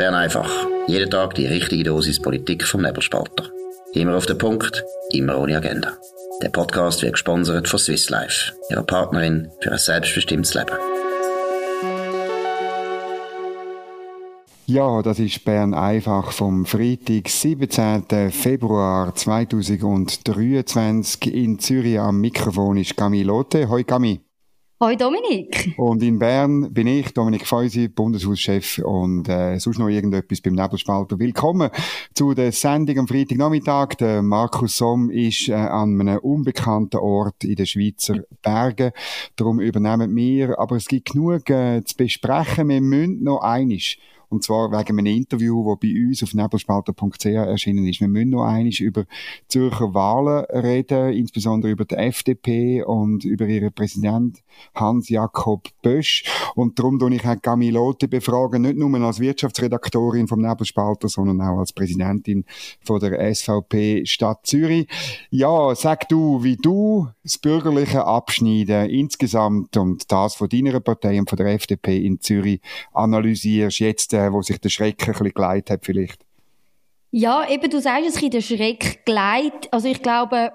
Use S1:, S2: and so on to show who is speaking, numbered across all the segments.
S1: Bern einfach. Jeden Tag die richtige Dosis Politik vom Nebelspalter. Immer auf den Punkt, immer ohne Agenda. Der Podcast wird gesponsert von Swiss Life, ihrer Partnerin für ein selbstbestimmtes Leben.
S2: Ja, das ist Bern einfach vom Freitag, 17. Februar 2023 in Zürich am Mikrofon ist Camille Lotte. Hoi Camille.
S3: Hoi Dominik.
S2: Und in Bern bin ich, Dominik Feusi, Bundeshauschef und äh, sonst noch irgendetwas beim Nebelspalter. Willkommen zu der Sendung am Freitagnachmittag. Der Markus Somm ist äh, an einem unbekannten Ort in den Schweizer Bergen. Darum übernehmen wir, aber es gibt genug äh, zu besprechen. Wir müssen noch einiges und zwar wegen einem Interview, das bei uns auf nebelspalter.ch erschienen ist. Wir müssen noch einmal über Zürcher Wahlen reden, insbesondere über die FDP und über ihren Präsident Hans-Jakob Bösch. Und darum tue ich auch Gamilote befragen, nicht nur als Wirtschaftsredaktorin vom Nebelspalter, sondern auch als Präsidentin von der SVP Stadt Zürich. Ja, sag du, wie du das bürgerliche Abschneiden insgesamt und das von deiner Partei und von der FDP in Zürich analysierst, jetzt äh, wo sich der Schreck ein bisschen geleitet hat vielleicht?
S3: Ja, eben, du sagst es, der Schreck geleitet. Also ich glaube,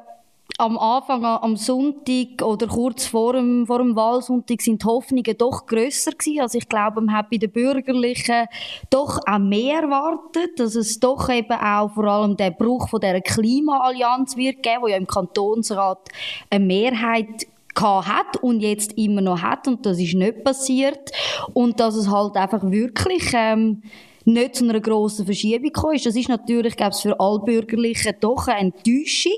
S3: am Anfang, am Sonntag oder kurz vor dem, vor dem Wahlsonntag sind die Hoffnungen doch grösser gewesen. Also ich glaube, man hat bei den Bürgerlichen doch auch mehr erwartet, dass es doch eben auch vor allem der Bruch von der Klimaallianz wird geben, wo ja im Kantonsrat eine Mehrheit hat und jetzt immer noch hat und das ist nicht passiert und dass es halt einfach wirklich ähm, nicht zu einer grossen Verschiebung gekommen ist. Das ist natürlich, glaube ich, für alle Bürgerlichen doch eine Enttäuschung.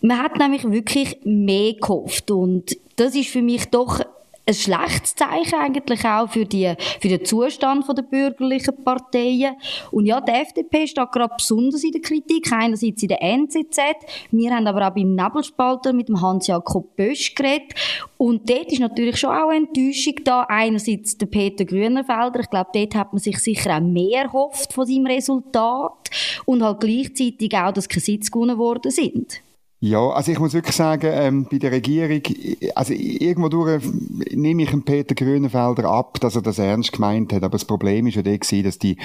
S3: Man hat nämlich wirklich mehr gehofft und das ist für mich doch ein schlechtes Zeichen eigentlich auch für, die, für den Zustand der bürgerlichen Parteien. Und ja, die FDP steht gerade besonders in der Kritik, einerseits in der NZZ, wir haben aber auch beim Nebelspalter mit dem Hans-Jakob Bösch geredet. Und dort ist natürlich schon auch Enttäuschung da. Einerseits der Peter Grünenfelder, ich glaube, dort hat man sich sicher auch mehr erhofft von seinem Resultat. Und halt gleichzeitig auch, dass keine Sitze gewonnen worden sind.
S2: Ja, also ich muss wirklich sagen, ähm, bei der Regierung, also irgendwo durch nehme ich dem Peter Grünenfelder ab, dass er das ernst gemeint hat, aber das Problem ist ja der dass die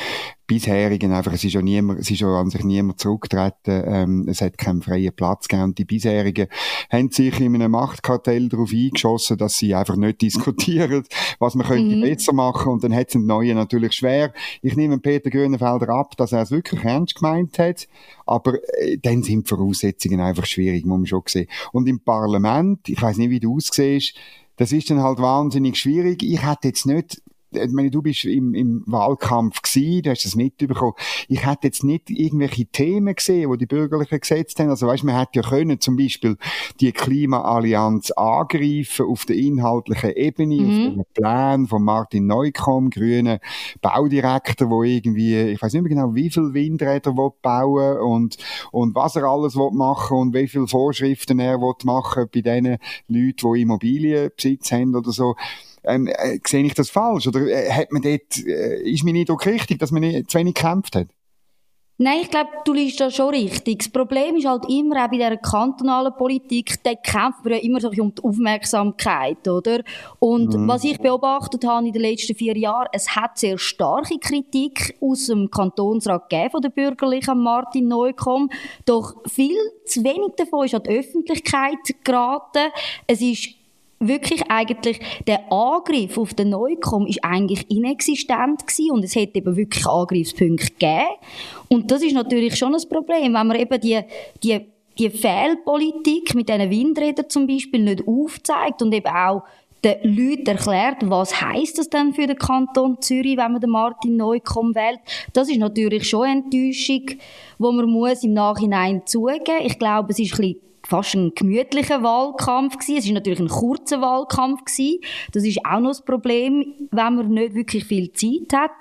S2: bisherigen einfach, es ist ja niemand, es ist ja an sich niemand zurückgetreten, ähm, es hat keinen freien Platz gegeben die bisherigen haben sich in einem Machtkartell darauf eingeschossen, dass sie einfach nicht diskutieren, was man könnte mhm. besser machen und dann hat es den Neuen natürlich schwer. Ich nehme Peter Grünenfelder ab, dass er es wirklich ernst gemeint hat, aber äh, dann sind die Voraussetzungen einfach schwierig, muss man schon sehen. Und im Parlament, ich weiß nicht, wie du aussiehst, das ist dann halt wahnsinnig schwierig. Ich hätte jetzt nicht ich meine, du bist im, im Wahlkampf gewesen, du hast das mitbekommen. Ich hätte jetzt nicht irgendwelche Themen gesehen, die die Bürgerlichen gesetzt haben. Also weißt, man hätte ja können zum Beispiel die Klimaallianz angreifen auf der inhaltlichen Ebene, mhm. auf dem Plan von Martin Neukomm, grünen Baudirektor, wo irgendwie, ich weiß nicht mehr genau, wie viel Windräder will bauen und und was er alles will machen und wie viele Vorschriften er will machen bei den Leuten, die Immobilienbesitz haben oder so ähm, äh, sehe ich das falsch? Oder äh, hat man dort, äh, ist mein Eindruck richtig, dass man nicht, zu wenig gekämpft hat?
S3: Nein, ich glaube, du liest da schon richtig. Das Problem ist halt immer auch bei dieser kantonalen Politik, da kämpft man ja immer so um die Aufmerksamkeit, oder? Und mhm. was ich beobachtet habe in den letzten vier Jahren, es hat sehr starke Kritik aus dem Kantonsrat gegeben von der bürgerlichen Martin Neukomm, doch viel zu wenig davon ist an die Öffentlichkeit geraten. Es ist wirklich eigentlich der Angriff auf den Neukomm ist eigentlich inexistent gewesen und es hätte eben wirklich Angriffspunkte gegeben. Und das ist natürlich schon ein Problem, wenn man eben die, die, die Fehlpolitik mit diesen Windrädern zum Beispiel nicht aufzeigt und eben auch den Leuten erklärt, was heißt das denn für den Kanton Zürich, wenn man den Martin Neukomm wählt. Das ist natürlich schon eine Enttäuschung, wo man muss im Nachhinein zugeben. Ich glaube, es ist ein bisschen fast ein gemütlicher Wahlkampf gewesen. Es ist natürlich ein kurzer Wahlkampf gewesen. Das ist auch noch das Problem, wenn man nicht wirklich viel Zeit hat.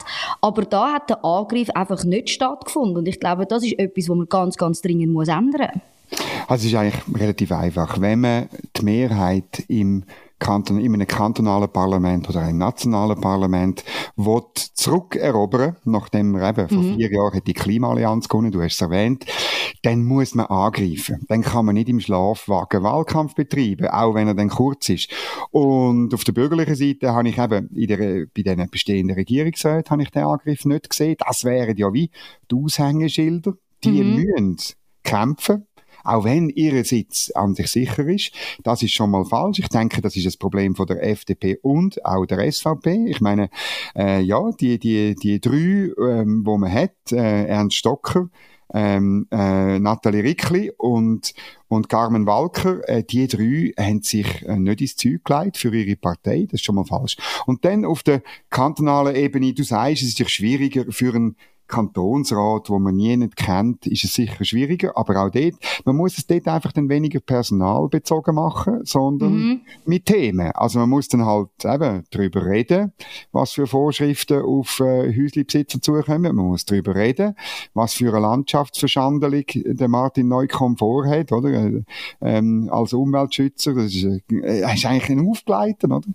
S3: Aber da hat der Angriff einfach nicht stattgefunden. Und ich glaube, das ist etwas, was man ganz, ganz dringend muss ändern muss.
S2: Also es ist eigentlich relativ einfach. Wenn man die Mehrheit im Kanton, in einem kantonalen Parlament oder einem nationalen Parlament will zurückerobern, nachdem er eben vor mhm. vier Jahren die Klimaallianz gewonnen, du hast es erwähnt, dann muss man angreifen. Dann kann man nicht im Schlafwagen Wahlkampf betreiben, auch wenn er dann kurz ist. Und auf der bürgerlichen Seite habe ich eben der, bei den bestehenden Regierungsräten habe ich den Angriff nicht gesehen. Das wären ja wie die Aushängeschilder. Die mhm. müssen kämpfen auch wenn ihr Sitz an sich sicher ist. Das ist schon mal falsch. Ich denke, das ist ein Problem von der FDP und auch der SVP. Ich meine, äh, ja, die, die, die drei, ähm, wo man hat, äh, Ernst Stocker, ähm, äh, Nathalie Rickli und, und Carmen Walker, äh, die drei haben sich äh, nicht ins Zeug gelegt für ihre Partei. Das ist schon mal falsch. Und dann auf der kantonalen Ebene, du sagst, es ist schwieriger für einen Kantonsrat, wo man nie nicht kennt, ist es sicher schwieriger. Aber auch dort, man muss es dort einfach dann weniger personalbezogen machen, sondern mhm. mit Themen. Also man muss dann halt eben darüber reden, was für Vorschriften auf äh, Häuslebesitzer zukommen. Man muss darüber reden, was für eine Landschaftsverschandelung der Martin Neukomm vorhat, oder? Ähm, als Umweltschützer. Das ist, äh, ist eigentlich ein Aufgleiten, oder?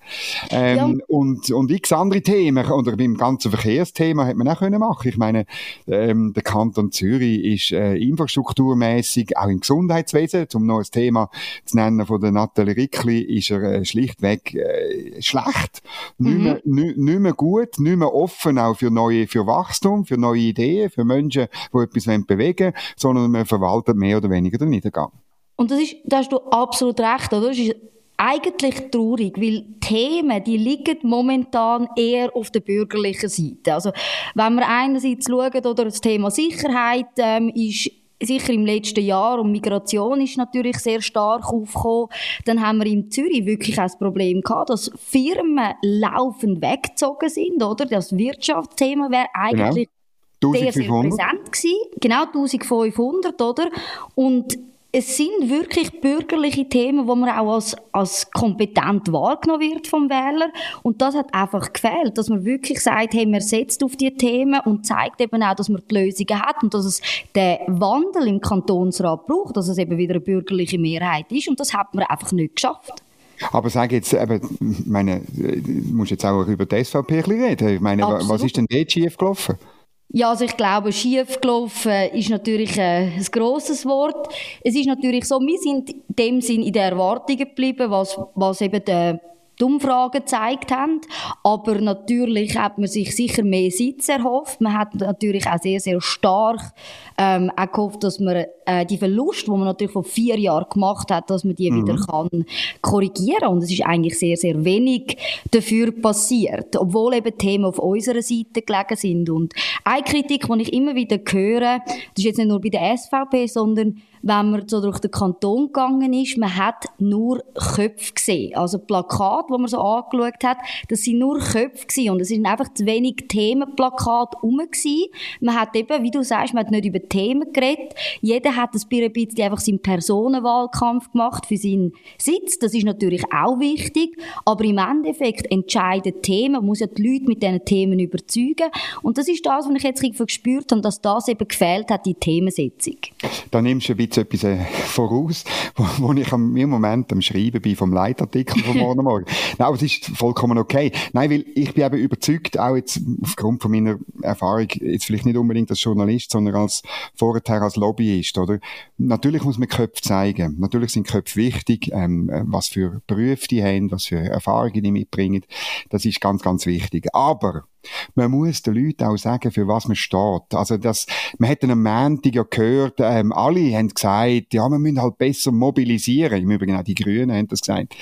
S2: Ähm, ja. und, und x andere Themen, oder beim ganzen Verkehrsthema hätte man auch können machen. Ich meine, ähm, der Kanton Zürich ist äh, infrastrukturmäßig auch im Gesundheitswesen, um noch ein Thema zu nennen von der Nathalie Rickli, ist er äh, schlichtweg äh, schlecht, mhm. nicht, mehr, nicht, nicht mehr gut, nicht mehr offen auch für neue, für Wachstum, für neue Ideen, für Menschen, die etwas bewegen wollen, sondern man verwaltet mehr oder weniger den Niedergang.
S3: Und das ist, da hast du absolut recht, oder? Das ist eigentlich traurig, weil Themen, die liegen momentan eher auf der bürgerlichen Seite. Also, wenn wir einerseits schauen, oder das Thema Sicherheit ähm, ist sicher im letzten Jahr und Migration ist natürlich sehr stark aufgekommen, dann haben wir in Zürich wirklich auch das Problem gehabt, dass Firmen laufend weggezogen sind, oder? Das Wirtschaftsthema wäre genau. eigentlich genau. sehr, sehr präsent gewesen. Genau, 1500, oder? Und es sind wirklich bürgerliche Themen, wo man auch als, als kompetent wahrgenommen wird vom Wähler. Und das hat einfach gefehlt, dass man wirklich sagt, hey, man setzt auf die Themen und zeigt eben auch, dass man die Lösungen hat und dass es den Wandel im Kantonsrat braucht, dass es eben wieder eine bürgerliche Mehrheit ist. Und das hat man einfach nicht geschafft.
S2: Aber sag jetzt, eben, meine, du musst jetzt auch über die SVP ein bisschen reden. Ich meine, Absolut. was ist denn dort schief gelaufen?
S3: Ja, also ich glaube, schief gelaufen ist natürlich äh, ein grosses Wort. Es ist natürlich so, wir sind in dem Sinn in der Erwartung geblieben, was, was eben der die Umfragen gezeigt haben. Aber natürlich hat man sich sicher mehr Sitz erhofft. Man hat natürlich auch sehr, sehr stark ähm, auch gehofft, dass man äh, die Verlust, die man natürlich vor vier Jahren gemacht hat, dass man die mhm. wieder kann korrigieren Und es ist eigentlich sehr, sehr wenig dafür passiert, obwohl eben Themen auf unserer Seite gelegen sind. Und eine Kritik, die ich immer wieder höre, das ist jetzt nicht nur bei der SVP, sondern wenn man so durch den Kanton gegangen ist, man hat nur Köpfe gesehen. Also Plakate, die man so angeschaut hat, das sind nur Köpfe gewesen. Und es sind einfach zu wenig Themenplakate rum gewesen. Man hat eben, wie du sagst, man hat nicht über Themen geredet. Jeder hat ein bisschen einfach seinen Personenwahlkampf gemacht für seinen Sitz. Das ist natürlich auch wichtig. Aber im Endeffekt entscheiden Themen, man muss ja die Leute mit diesen Themen überzeugen. Und das ist das, was ich jetzt gespürt habe, dass das eben gefehlt hat, die Themensetzung.
S2: Da nimmst du ein etwas äh, voraus, wo, wo ich am, im Moment am Schreiben bin vom Leitartikel von morgen Morgen. Nein, aber es ist vollkommen okay. Nein, weil ich bin eben überzeugt, auch jetzt aufgrund von meiner Erfahrung, jetzt vielleicht nicht unbedingt als Journalist, sondern als vorher als Lobbyist, oder? Natürlich muss man Köpfe zeigen. Natürlich sind Köpfe wichtig, ähm, was für Berufe die haben, was für Erfahrungen die mitbringen. Das ist ganz, ganz wichtig. Aber man muss den Leuten auch sagen, für was man steht. Also das, man hat am Montag ja gehört, ähm, alle haben gesagt, ja, wir müssen halt besser mobilisieren. Im Übrigen auch die Grünen haben das gesagt,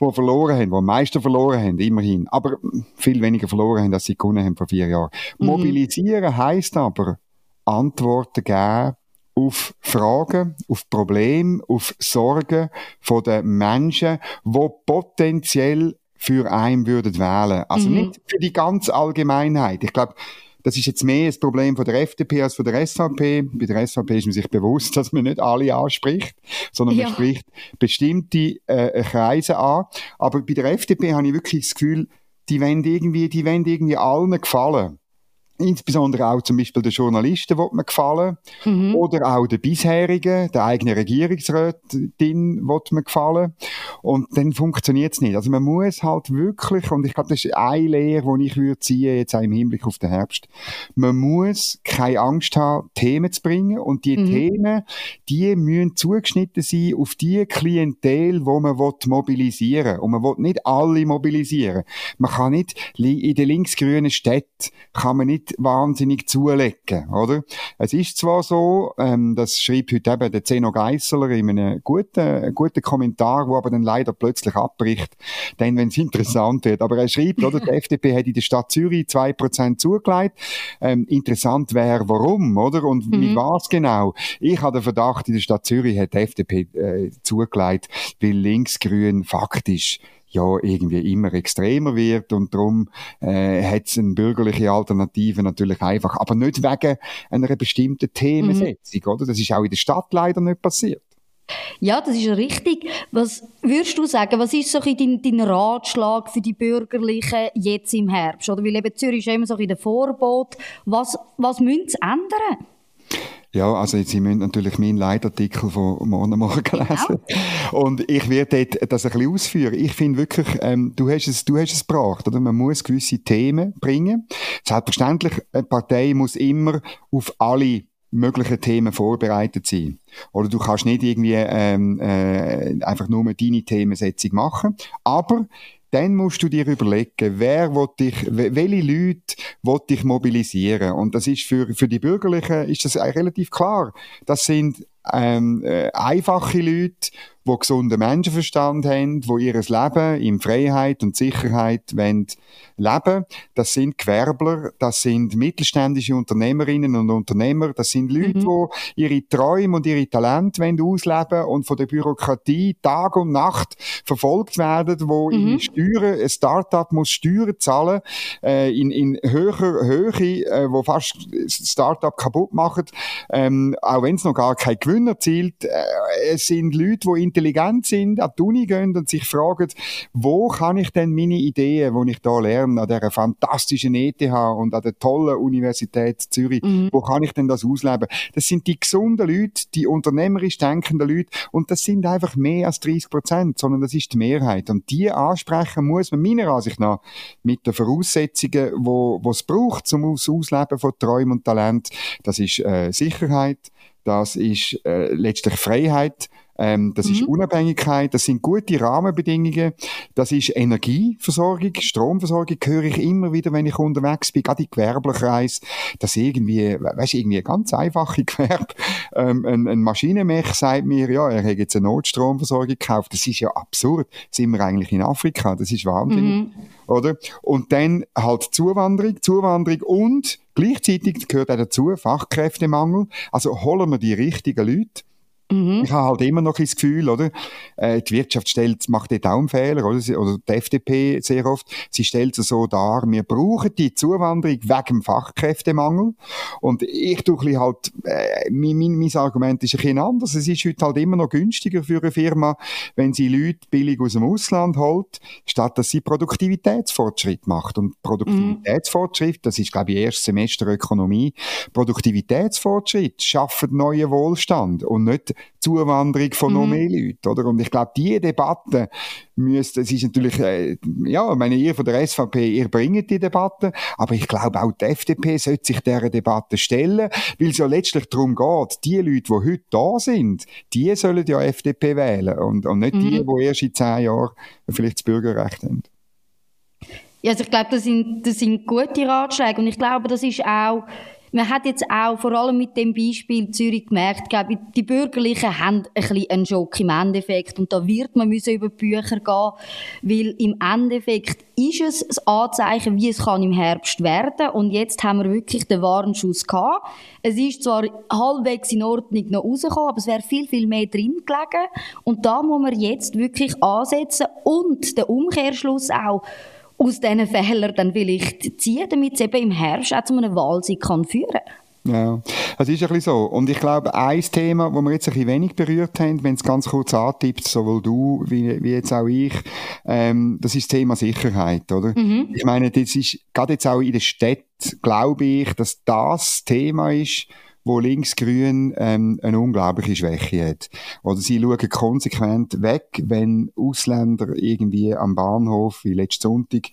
S2: die verloren haben, die am meisten verloren haben, immerhin. Aber viel weniger verloren haben, als sie gewonnen haben vor vier Jahren. Mhm. Mobilisieren heisst aber, Antworten geben auf Fragen, auf Probleme, auf Sorgen von den Menschen, die potenziell für einen würden wählen. Also mhm. nicht für die ganze Allgemeinheit. Ich glaube, das ist jetzt mehr das Problem von der FDP als von der SVP. Bei der SVP ist man sich bewusst, dass man nicht alle anspricht, sondern ja. man spricht bestimmte äh, Kreise an. Aber bei der FDP habe ich wirklich das Gefühl, die wollen irgendwie, die wollen irgendwie allen gefallen. Insbesondere auch zum Beispiel den Journalisten will man gefallen mhm. oder auch den bisherigen, der eigenen Regierungsrätin will man gefallen und dann funktioniert es nicht. Also man muss halt wirklich, und ich glaube, das ist eine Lehre, die ich würde ziehen, jetzt auch im Hinblick auf den Herbst, man muss keine Angst haben, Themen zu bringen und die mhm. Themen, die müssen zugeschnitten sein auf die Klientel, wo man will mobilisieren und man will nicht alle mobilisieren. Man kann nicht in den linksgrünen Städten kann man nicht nicht wahnsinnig zulegen, oder? Es ist zwar so, ähm, das schreibt heute eben der Zeno Geisseler in einem guten, guten Kommentar, wo aber dann leider plötzlich abbricht, denn wenn es interessant wird. Aber er schreibt, oder, die FDP hat in der Stadt Zürich 2% zugelegt. Ähm, interessant wäre, warum, oder? Und mhm. mit was genau? Ich habe den Verdacht, in der Stadt Zürich hat die FDP äh, zugelegt, weil linksgrün faktisch ja irgendwie immer extremer wird und darum äh, hat es eine bürgerliche Alternative natürlich einfach, aber nicht wegen einer bestimmten Themensetzung, mhm. oder? Das ist auch in der Stadt leider nicht passiert.
S3: Ja, das ist richtig. Was würdest du sagen, was ist so dein, dein Ratschlag für die Bürgerlichen jetzt im Herbst? Oder weil eben Zürich ist immer so in der Vorbot. Was, was müssen sie ändern?
S2: Ja, also Sie müssen natürlich meinen Leitartikel von morgen Morgen genau. lesen. Genau. Und ich werde dort das ein bisschen ausführen. Ich finde wirklich, ähm, du hast es, du hast es gebracht, oder? Man muss gewisse Themen bringen. Selbstverständlich, eine Partei muss immer auf alle möglichen Themen vorbereitet sein. Oder du kannst nicht irgendwie ähm, äh, einfach nur deine Themensetzung machen. Aber dann musst du dir überlegen, wer will dich, welche Leute will dich mobilisieren. Und das ist für, für die Bürgerlichen ist das relativ klar. Das sind ähm, äh, einfache Leute, die gesunden Menschenverstand haben, die ihr Leben in Freiheit und Sicherheit wollen leben. Das sind Gewerbler, das sind mittelständische Unternehmerinnen und Unternehmer, das sind Leute, mhm. die ihre Träume und ihre Talente wollen ausleben und von der Bürokratie Tag und Nacht verfolgt werden, wo mhm. in Steuern, ein Startup muss Steuern zahlen, äh, in, in höher Höhe, äh, wo fast Startup kaputt macht, ähm, auch wenn es noch gar kein Gewinn erzielt. Äh, es sind Leute, die intelligent sind, an die Uni gehen und sich fragen, wo kann ich denn meine Ideen, die ich da lerne, an dieser fantastischen ETH und an der tollen Universität Zürich. Mhm. Wo kann ich denn das ausleben? Das sind die gesunden Leute, die unternehmerisch denkenden Leute und das sind einfach mehr als 30 Prozent, sondern das ist die Mehrheit. Und die ansprechen muss man meiner Ansicht nach mit den Voraussetzungen, wo es braucht zum Ausleben von Träumen und Talent. Das ist äh, Sicherheit, das ist äh, letztlich Freiheit, ähm, das mhm. ist Unabhängigkeit, das sind gute Rahmenbedingungen, das ist Energieversorgung, Stromversorgung höre ich immer wieder, wenn ich unterwegs bin, gerade im Gewerblerkreis, dass irgendwie, weißt du, irgendwie ganz einfache Gewerbe, ähm, ein, ein Maschinenmech sagt mir, ja, er hat jetzt eine Notstromversorgung gekauft, das ist ja absurd, sind wir eigentlich in Afrika, das ist wahnsinnig, mhm. oder? Und dann halt Zuwanderung, Zuwanderung und gleichzeitig gehört auch dazu Fachkräftemangel, also holen wir die richtigen Leute, Mhm. Ich habe halt immer noch das Gefühl, oder? Äh, die Wirtschaft stellt, macht dort auch einen Fehler, oder? Oder die FDP sehr oft. Sie stellt es so dar, wir brauchen die Zuwanderung wegen dem Fachkräftemangel. Und ich tue halt, äh, mein, mein, mein Argument ist ein bisschen anders. Es ist heute halt immer noch günstiger für eine Firma, wenn sie Leute billig aus dem Ausland holt, statt dass sie Produktivitätsfortschritt macht. Und Produktivitätsfortschritt, das ist, glaube ich, erstes Semester Ökonomie. Produktivitätsfortschritt schafft neuen Wohlstand und nicht Zuwanderung von mhm. noch mehr Leuten, oder? Und ich glaube, diese Debatte müsste, es ist natürlich, äh, ja, ich meine, ihr von der SVP, ihr bringt die Debatte, aber ich glaube, auch die FDP sollte sich dieser Debatte stellen, weil es ja letztlich darum geht, die Leute, die heute da sind, die sollen ja FDP wählen und, und nicht mhm. die, die erst in zehn Jahren vielleicht das Bürgerrecht haben.
S3: Ja, also ich glaube, das sind, das sind gute Ratschläge und ich glaube, das ist auch man hat jetzt auch vor allem mit dem Beispiel Zürich gemerkt, glaube ich, die Bürgerlichen haben ein bisschen einen Schock im Endeffekt. Und da wird man müssen über die Bücher gehen, weil im Endeffekt ist es das Anzeichen, wie es kann im Herbst werden. Und jetzt haben wir wirklich den Warnschuss gehabt. Es ist zwar halbwegs in Ordnung noch rausgekommen, aber es wäre viel, viel mehr drin gelegen. Und da muss man jetzt wirklich ansetzen und der Umkehrschluss auch aus diesen Fehlern dann vielleicht ziehen, damit es eben im Herbst auch zu einem Wahlsieg kann führen
S2: Ja, es ist ein bisschen so. Und ich glaube, ein Thema, das wir jetzt ein bisschen wenig berührt haben, wenn es ganz kurz antippt, sowohl du wie, wie jetzt auch ich, ähm, das ist das Thema Sicherheit, oder? Mhm. Ich meine, das ist, gerade jetzt auch in der Stadt, glaube ich, dass das Thema ist, wo linksgrün ähm, eine unglaubliche Schwäche hat. Oder sie schauen konsequent weg, wenn Ausländer irgendwie am Bahnhof, wie letzten Sonntag,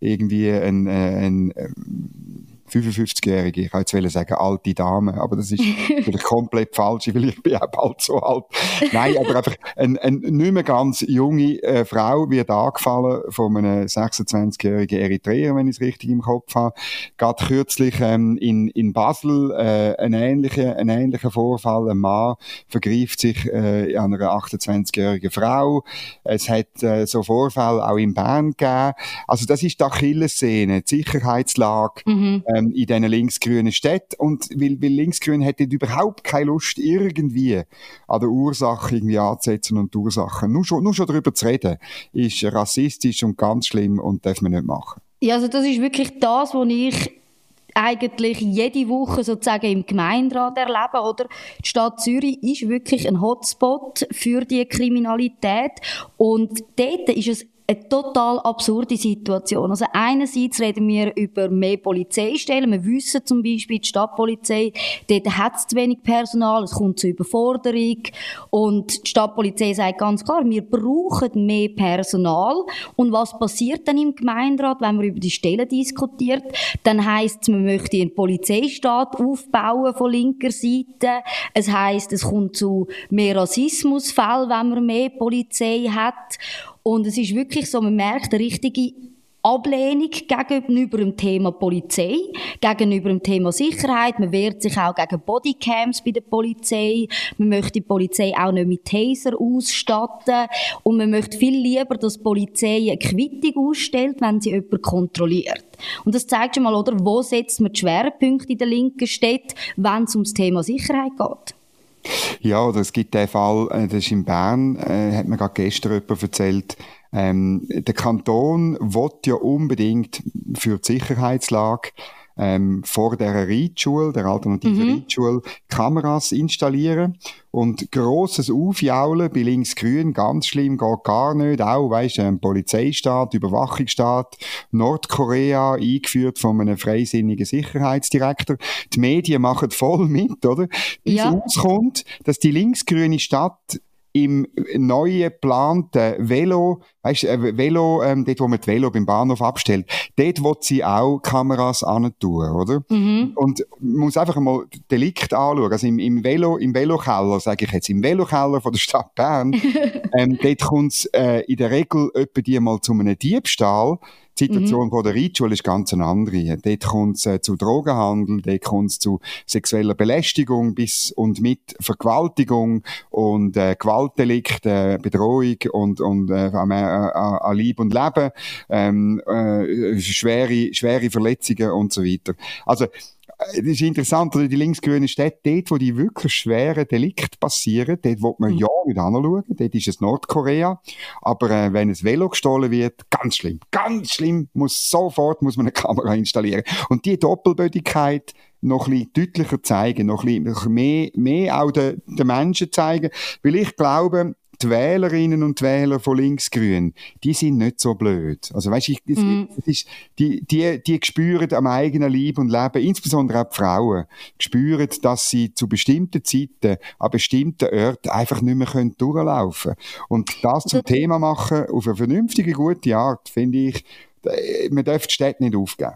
S2: irgendwie ein, äh, ein, ein 55-Jährige, ich wollte jetzt sagen alte Dame, aber das ist vielleicht komplett falsch, weil ich bin auch bald so alt. Nein, aber einfach eine ein nicht mehr ganz junge äh, Frau wird angefallen von einem 26-jährigen Eritreer, wenn ich es richtig im Kopf habe. Gerade kürzlich ähm, in, in Basel äh, ein, ähnlicher, ein ähnlicher Vorfall. Ein Mann vergreift sich äh, an einer 28-jährigen Frau. Es hat äh, so Vorfälle auch in Bern gegeben. Also das ist die Achillessehne, die Sicherheitslage. Mhm. Äh, ähm, in diesen linksgrünen Städten. Und weil, weil linksgrün hätte überhaupt keine Lust, irgendwie an der Ursache irgendwie anzusetzen und die Ursachen. Nur schon, nur schon darüber zu reden, ist rassistisch und ganz schlimm und darf man nicht machen.
S3: Ja, also das ist wirklich das, was ich eigentlich jede Woche sozusagen im Gemeinderat erlebe, oder? Die Stadt Zürich ist wirklich ein Hotspot für die Kriminalität und dort ist es eine total absurde Situation. Also einerseits reden wir über mehr Polizeistellen. Wir wissen zum Beispiel, die Stadtpolizei, dort hat es zu wenig Personal, es kommt zu Überforderung. Und die Stadtpolizei sagt ganz klar, wir brauchen mehr Personal. Und was passiert dann im Gemeinderat, wenn man über die Stellen diskutiert? Dann heisst es, man möchte einen Polizeistaat aufbauen von linker Seite. Es heisst, es kommt zu mehr Rassismusfällen, wenn man mehr Polizei hat. Und es ist wirklich so, man merkt eine richtige Ablehnung gegenüber dem Thema Polizei, gegenüber dem Thema Sicherheit. Man wehrt sich auch gegen Bodycams bei der Polizei. Man möchte die Polizei auch nicht mit Taser ausstatten. Und man möchte viel lieber, dass die Polizei eine Quittung ausstellt, wenn sie jemanden kontrolliert. Und das zeigt schon mal, oder, wo setzt man die Schwerpunkte in der linken Städte, wenn es ums Thema Sicherheit geht.
S2: Ja, oder es gibt den Fall, äh, das ist in Bern, äh, hat mir gerade gestern jemand erzählt, ähm, der Kanton will ja unbedingt für die Sicherheitslage ähm, vor der Reitschule, der alternativen mhm. Reitschule, Kameras installieren. Und grosses Aufjaulen bei Linksgrün, ganz schlimm, geht gar nicht. Auch, weisst ein Polizeistaat, Überwachungsstaat, Nordkorea, eingeführt von einem freisinnigen Sicherheitsdirektor. Die Medien machen voll mit, oder? Bis ja. rauskommt, dass die linksgrüne Stadt im neuen geplanten Velo, weißt, äh, Velo, ähm, dort, wo man das Velo beim Bahnhof abstellt, dort will sie auch Kameras tun, oder? Mhm. Und man muss einfach mal Delikt anschauen. Also im, im Velo, im Velokeller, sage ich jetzt, im Velokeller von der Stadt Bern, ähm, dort kommt es äh, in der Regel etwa die mal zu einem Diebstahl, die Situation mhm. von der Reitschule ist ganz eine andere. Dort kommt es äh, zu Drogenhandel, dort kommt es zu sexueller Belästigung bis und mit Vergewaltigung und äh, Gewaltdelikt, äh, Bedrohung und, und äh, an, äh, an Lieb und Leben, ähm, äh, schwere, schwere Verletzungen und so weiter. Also es ist interessant, oder die linksgrünen Städte, dort, wo die wirklich schweren Delikte passieren, dort wo man mhm. ja nicht anschauen, dort ist es Nordkorea, aber äh, wenn es Velo gestohlen wird, ganz schlimm, ganz schlimm, muss sofort muss man eine Kamera installieren. Und die Doppelbödigkeit, noch ein bisschen deutlicher zeigen, noch ein bisschen mehr, mehr auch den, den Menschen zeigen, weil ich glaube, die Wählerinnen und Wähler von Linksgrün, die sind nicht so blöd. Also weißt, ich, das, mm. das ist, die, die, die spüren am eigenen Leib und Leben, insbesondere auch die Frauen, spüren, dass sie zu bestimmten Zeiten an bestimmten Orten einfach nicht mehr können durchlaufen können. Und das zum Thema machen, auf eine vernünftige, gute Art, finde ich, man darf die Städte nicht aufgeben.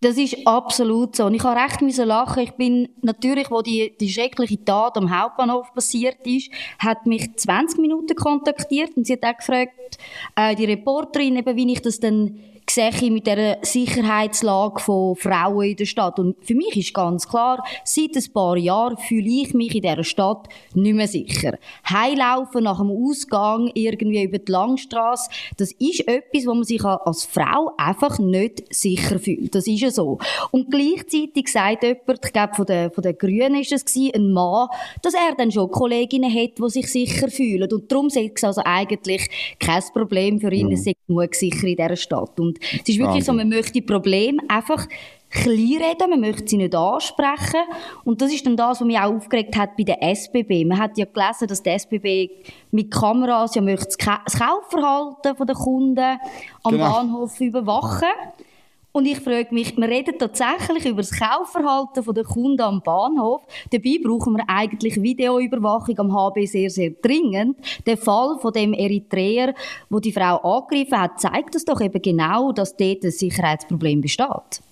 S3: Das ist absolut so. Und ich habe recht müssen lachen. Ich bin natürlich, wo die, die schreckliche Tat am Hauptbahnhof passiert ist, hat mich 20 Minuten kontaktiert und sie hat auch gefragt, äh, die Reporterin, eben, wie ich das denn sehe mit der Sicherheitslage von Frauen in der Stadt. Und für mich ist ganz klar, seit ein paar Jahren fühle ich mich in dieser Stadt nicht mehr sicher. Heilaufen nach dem Ausgang irgendwie über die Langstrasse, das ist etwas, wo man sich als Frau einfach nicht sicher fühlt. Das ist ja so. Und gleichzeitig sagt jemand, ich glaube von den, von den Grünen ist es gewesen, ein Mann, dass er dann schon Kolleginnen hat, die sich sicher fühlen. Und darum ist es also eigentlich kein Problem für ihn, mhm. es genug sicher in dieser Stadt. Und es ist wirklich so, man möchte Problem einfach kleinreden, man möchte sie nicht ansprechen. Und das ist dann das, was mich auch aufgeregt hat bei der SBB. Man hat ja gelesen, dass die SBB mit Kameras ja möchte das Kaufverhalten der Kunden am genau. Bahnhof überwachen. Und ich frage mich, wir reden tatsächlich über das Kaufverhalten der Kunden am Bahnhof. Dabei brauchen wir eigentlich Videoüberwachung am HB sehr, sehr dringend. Der Fall von dem Eritreer, wo die Frau angegriffen hat, zeigt das doch eben genau, dass dort ein Sicherheitsproblem besteht.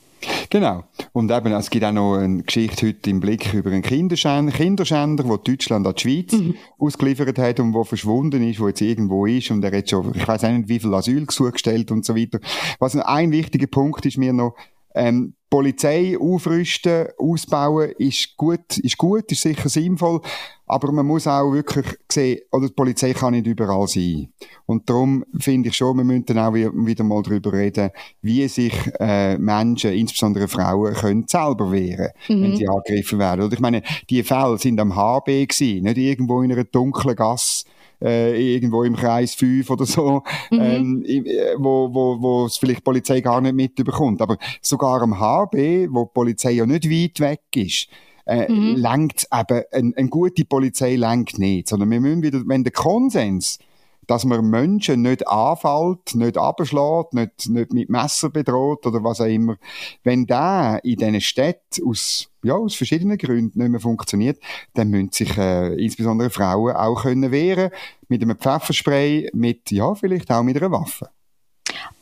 S2: Genau. Und eben, es gibt auch noch eine Geschichte heute im Blick über einen Kinderschänder, Kinderschänder, der Deutschland an die Schweiz mhm. ausgeliefert hat und wo verschwunden ist, wo jetzt irgendwo ist und er hat schon, ich weiß nicht, wie viel Asylgesuche gestellt und so weiter. Was ein wichtiger Punkt ist mir noch, ähm, Polizei aufrüsten, ausbauen ist gut, ist gut, ist sicher sinnvoll, aber man muss auch wirklich sehen, oder die Polizei kann nicht überall sein. Und darum finde ich schon, wir müssen dann auch wieder mal darüber reden, wie sich äh, Menschen, insbesondere Frauen, können selber wehren, mhm. wenn sie angegriffen werden. Oder ich meine, die Fälle sind am HB gewesen, nicht irgendwo in einer dunklen Gasse äh, irgendwo im Kreis 5 oder so, mhm. ähm, äh, wo, wo, wo es vielleicht die Polizei gar nicht mitbekommt. Aber sogar am HB, wo die Polizei ja nicht weit weg ist, äh, mhm. lenkt eben, eine, eine gute Polizei lenkt nicht, sondern wir müssen wieder, wenn der Konsens dass man Menschen nicht anfällt, nicht abschlägt, nicht, nicht mit Messer bedroht oder was auch immer. Wenn der in diesen Städten aus, ja, aus verschiedenen Gründen nicht mehr funktioniert, dann müssen sich äh, insbesondere Frauen auch können wehren mit einem Pfefferspray, mit, ja, vielleicht auch mit einer Waffe.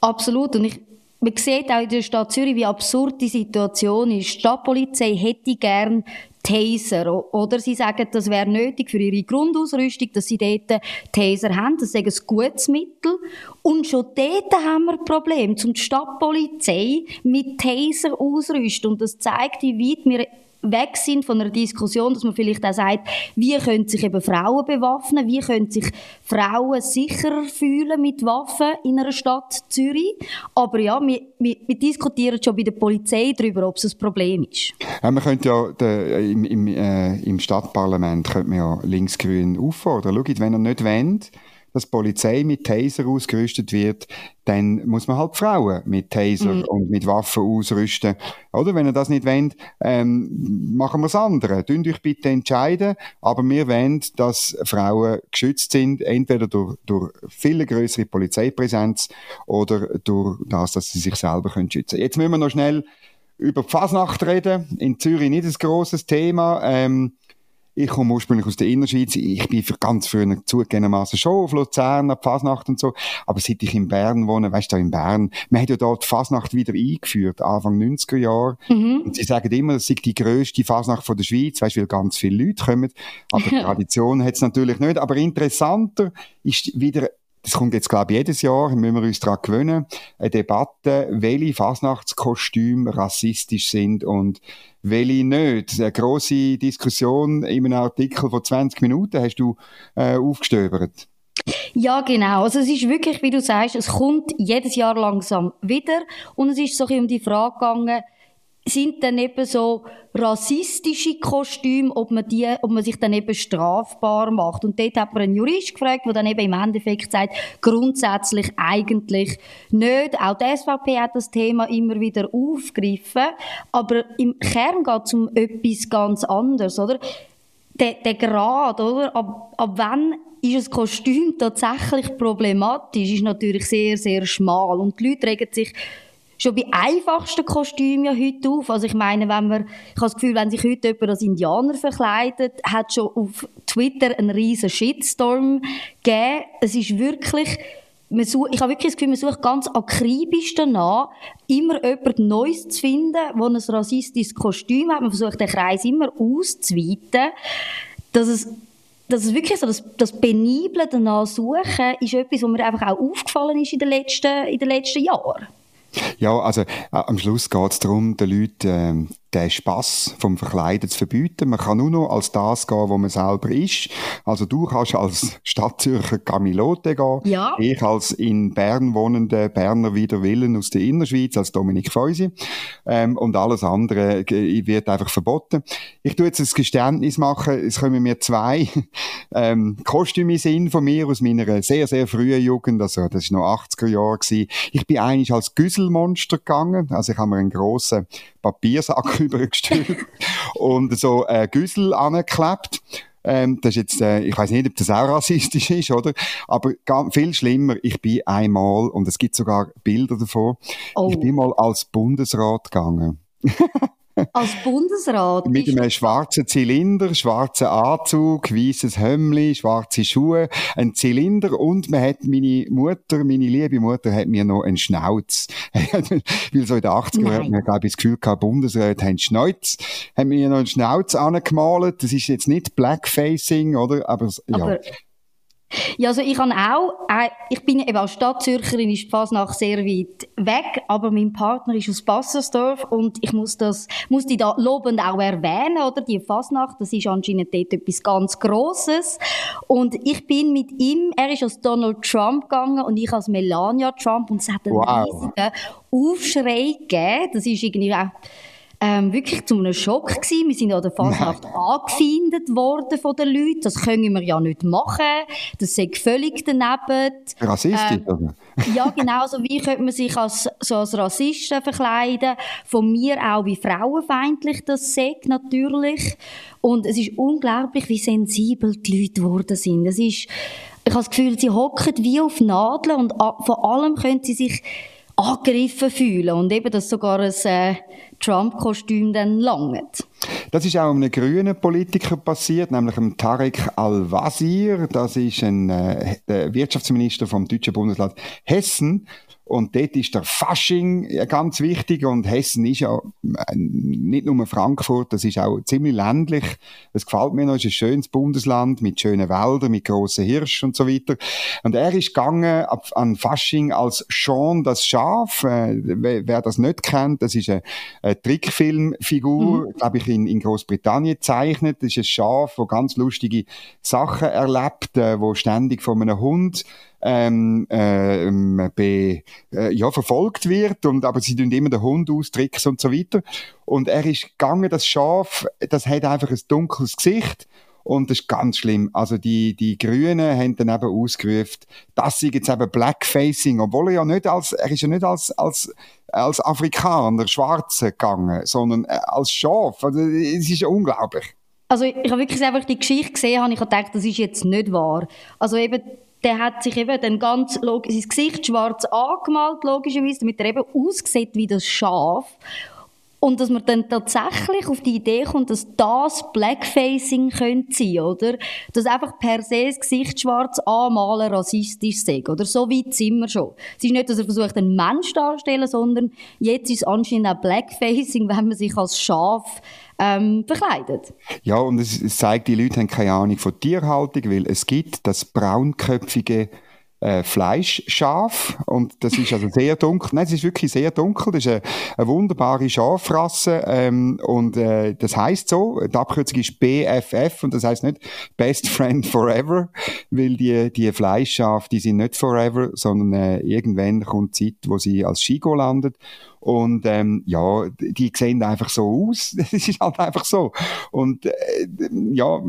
S3: Absolut. Und ich man sieht auch in der Stadt Zürich, wie absurd die Situation ist. Die Stadtpolizei hätte gern Taser. Oder sie sagen, das wäre nötig für ihre Grundausrüstung, dass sie dort Taser haben. Das ist ein gutes Mittel. Und schon dort haben wir ein Problem, um die Stadtpolizei mit Taser ausrüsten. Und das zeigt, wie weit wir weg sind von einer Diskussion, dass man vielleicht auch sagt, wie können sich eben Frauen bewaffnen, wie können sich Frauen sicherer fühlen mit Waffen in einer Stadt Zürich. Aber ja, wir, wir, wir diskutieren schon bei der Polizei darüber, ob es ein Problem ist.
S2: Ja, man könnte ja de, im, im, äh, im Stadtparlament könnte man ja linksgrün auffordern. Schaut, wenn er nicht wollt, dass die Polizei mit Taser ausgerüstet wird, dann muss man halt Frauen mit Taser mhm. und mit Waffen ausrüsten. Oder wenn ihr das nicht wollt, ähm, machen wir es andere. Tünt euch bitte entscheiden, aber wir wollen, dass Frauen geschützt sind, entweder durch, durch viel größere Polizeipräsenz oder durch das, dass sie sich selber können schützen können. Jetzt müssen wir noch schnell über die Fasnacht reden. In Zürich nicht ein grosses Thema. Ähm, ich komme ursprünglich aus der Innerschweiz. Ich bin für ganz früher zugegebenermaßen schon auf Luzern, ab Fasnacht und so. Aber seit ich in Bern wohne, weißt du, in Bern, man hat ja dort Fasnacht wieder eingeführt, Anfang 90er Jahre. Mhm. Und sie sagen immer, das sei die grösste Fasnacht von der Schweiz, weißt du, weil ganz viele Leute kommen. Aber Tradition hat es natürlich nicht. Aber interessanter ist wieder das kommt jetzt, glaube ich, jedes Jahr, müssen wir uns daran gewöhnen, eine Debatte, welche Fasnachtskostüme rassistisch sind und welche nicht. Eine grosse Diskussion in einem Artikel von 20 Minuten hast du äh, aufgestöbert.
S3: Ja, genau. Also es ist wirklich, wie du sagst, es kommt jedes Jahr langsam wieder und es ist so ein bisschen um die Frage gegangen, sind dann eben so rassistische Kostüme, ob man die, ob man sich dann eben strafbar macht. Und dort hat man einen Jurist gefragt, der dann eben im Endeffekt sagt, grundsätzlich eigentlich nicht. Auch die SVP hat das Thema immer wieder aufgegriffen. Aber im Kern geht es um etwas ganz anderes, oder? Der, der Grad, oder? Ab, ab wann ist ein Kostüm tatsächlich problematisch, ist natürlich sehr, sehr schmal. Und die Leute regen sich schon bei einfachsten Kostümen ja heute auf. Also ich meine, wenn man, ich habe das Gefühl, wenn sich heute jemand als Indianer verkleidet, hat schon auf Twitter einen riesen Shitstorm gegeben. Es ist wirklich, man such, ich habe wirklich das Gefühl, man sucht ganz akribisch danach, immer jemand Neues zu finden, der ein rassistisches Kostüm hat. Man versucht den Kreis immer auszuweiten, dass es dass es wirklich so, das, das Penible danach suchen, ist etwas, was mir einfach auch aufgefallen ist in den letzten, in den letzten Jahren.
S2: Ja, also äh, am Schluss geht es darum, den Leuten äh, den Spass vom Verkleiden zu verbieten. Man kann nur noch als das gehen, wo man selber ist. Also du kannst als Stadtzürcher Camilote gehen.
S3: Ja.
S2: Ich als in Bern wohnende Berner Widerwillen aus der Innerschweiz, als Dominik Feusi. Ähm, und alles andere wird einfach verboten. Ich tue jetzt ein Geständnis machen. Es kommen mir zwei ähm, Kostüme in von mir aus meiner sehr, sehr frühen Jugend. Also das war noch 80er Jahre. Gewesen. Ich bin eigentlich als Güsselmonster gegangen. Also ich habe mir einen grossen Papiersack übergestellt und so äh, Güssel angeklebt. Ähm, das ist jetzt, äh, ich weiß nicht, ob das auch rassistisch ist, oder? Aber ganz, viel schlimmer, ich bin einmal, und es gibt sogar Bilder davon,
S3: Oh.
S2: ich bin mal als Bundesrat gegangen.
S3: Als Bundesrat
S2: Mit einem schwarzen Zylinder, schwarzen Anzug, weißes Hemli, schwarze Schuhe, ein Zylinder und man hat meine Mutter, meine liebe Mutter, hat mir noch einen Schnauz. Weil so in den 80er
S3: Nein.
S2: hat man, glaube ich, das Gefühl gehabt, Bundesräte haben Schnauz. Haben mir noch einen Schnauz angemalt. Das ist jetzt nicht Blackfacing, oder? Aber, ja.
S3: Aber ja, also ich habe auch, äh, ich bin eben als Stadtzürcherin ist Fasnacht sehr weit weg, aber mein Partner ist aus Bassersdorf und ich muss das, muss die da lobend auch erwähnen, oder? Die Fasnacht, das ist anscheinend dort etwas ganz Grosses. Und ich bin mit ihm, er ist als Donald Trump gegangen und ich als Melania Trump und es hat einen
S2: Wow.
S3: riesigen Aufschrei gegeben. Das ist irgendwie auch, ähm, wirklich zu einem Schock gewesen. Wir sind an der Fasnacht angefeindet worden von den Leuten. Das können wir ja nicht machen. Das sei völlig daneben.
S2: Rassistisch,
S3: Ähm? Ja, genau. Also wie könnte man sich als, so als Rassisten verkleiden? Von mir auch, wie frauenfeindlich das sagt, natürlich. Und es ist unglaublich, wie sensibel die Leute geworden sind. Es ist, ich habe das Gefühl, sie hocken wie auf Nadeln und vor allem können sie sich angegriffen fühlen. Und eben, dass sogar ein äh, Trump-Kostüm dann langt.
S2: Das ist auch einem grünen Politiker passiert, nämlich dem Tarek Al-Wazir. Das ist ein äh, Wirtschaftsminister vom deutschen Bundesland Hessen. Und dort ist der Fasching ganz wichtig. Und Hessen ist ja äh, nicht nur Frankfurt, das ist auch ziemlich ländlich. Es gefällt mir noch, es ist ein schönes Bundesland mit schönen Wäldern, mit grossen Hirschen und so weiter. Und er ist gegangen an Fasching als Sean das Schaf. Äh, wer, das nicht kennt, das ist eine, Trickfilmfigur, glaube ich, in, in Großbritannien gezeichnet. Das ist ein Schaf, wo ganz lustige Sachen erlebt, äh, wo ständig von einem Hund ähm, ähm, be, äh, ja, verfolgt wird und aber sie tun immer den Hund austricksen und so weiter. Und er ist gegangen, das Schaf, das hat einfach ein dunkles Gesicht und das ist ganz schlimm. Also die, die Grünen haben dann eben ausgerufen, das sei jetzt eben Blackfacing, obwohl er ja nicht als, er ist ja nicht als, als, als Afrikaner, Schwarze gegangen, sondern äh, als Schaf. Also, es ist ja unglaublich.
S3: Also ich, ich habe wirklich einfach die Geschichte gesehen, habe ich gedacht, das ist jetzt nicht wahr. Also eben, der hat sich eben dann ganz log- sein Gesicht schwarz angemalt, logischerweise, damit er eben aussieht wie das Schaf. Und dass man dann tatsächlich auf die Idee kommt, dass das Blackfacing könnte sein, oder? Dass einfach per se das Gesicht schwarz anmalen rassistisch sei, oder? So weit sind wir schon. Es ist nicht, dass er versucht, einen Mensch darzustellen, sondern jetzt ist es anscheinend auch Blackfacing, wenn man sich als Schaf ähm, verkleidet.
S2: Ja, und es, es zeigt, die Leute haben keine Ahnung von Tierhaltung, weil es gibt das braunköpfige äh, Fleischschaf und das ist also sehr dunkel. Nein, es ist wirklich sehr dunkel. Das ist eine, eine wunderbare Schafrasse ähm, und äh, das heißt so. Die Abkürzung ist BFF und das heißt nicht Best Friend Forever, weil die die Fleischschafe, die sind nicht forever, sondern äh, irgendwann kommt die Zeit, wo sie als Schigo landet. Und ähm, ja, die sehen einfach so aus. Es ist halt einfach so. Und äh, ja,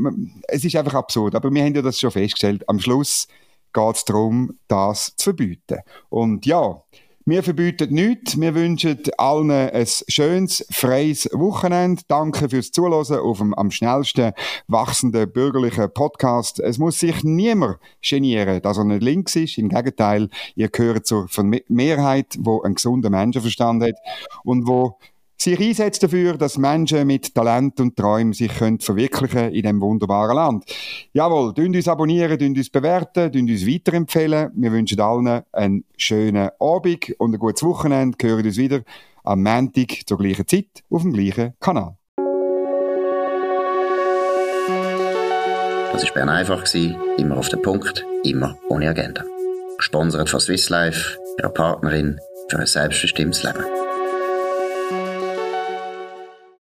S2: es ist einfach absurd. Aber wir haben ja das schon festgestellt. Am Schluss geht es darum, das zu verbieten. Und ja, wir verbieten nichts. Wir wünschen allen ein schönes, freies Wochenende. Danke fürs Zuhören auf dem am schnellsten wachsenden bürgerlichen Podcast. Es muss sich niemand genieren, dass er nicht links ist. Im Gegenteil, ihr gehört zur Mehrheit, wo einen gesunden Menschenverstand hat und wo sich einsetzt dafür, dass Menschen mit Talent und Träumen sich können verwirklichen in diesem wunderbaren Land. Jawohl, dünnt uns abonnieren, dünnt uns bewerten, dünnt uns weiterempfehlen. Wir wünschen allen einen schönen Abend und ein gutes Wochenende. Hören uns wieder am Montag zur gleichen Zeit auf dem gleichen Kanal.
S1: Das war Bern einfach, immer auf den Punkt, immer ohne Agenda. Gesponsert von Swiss Life, ihrer Partnerin für ein selbstbestimmtes Leben.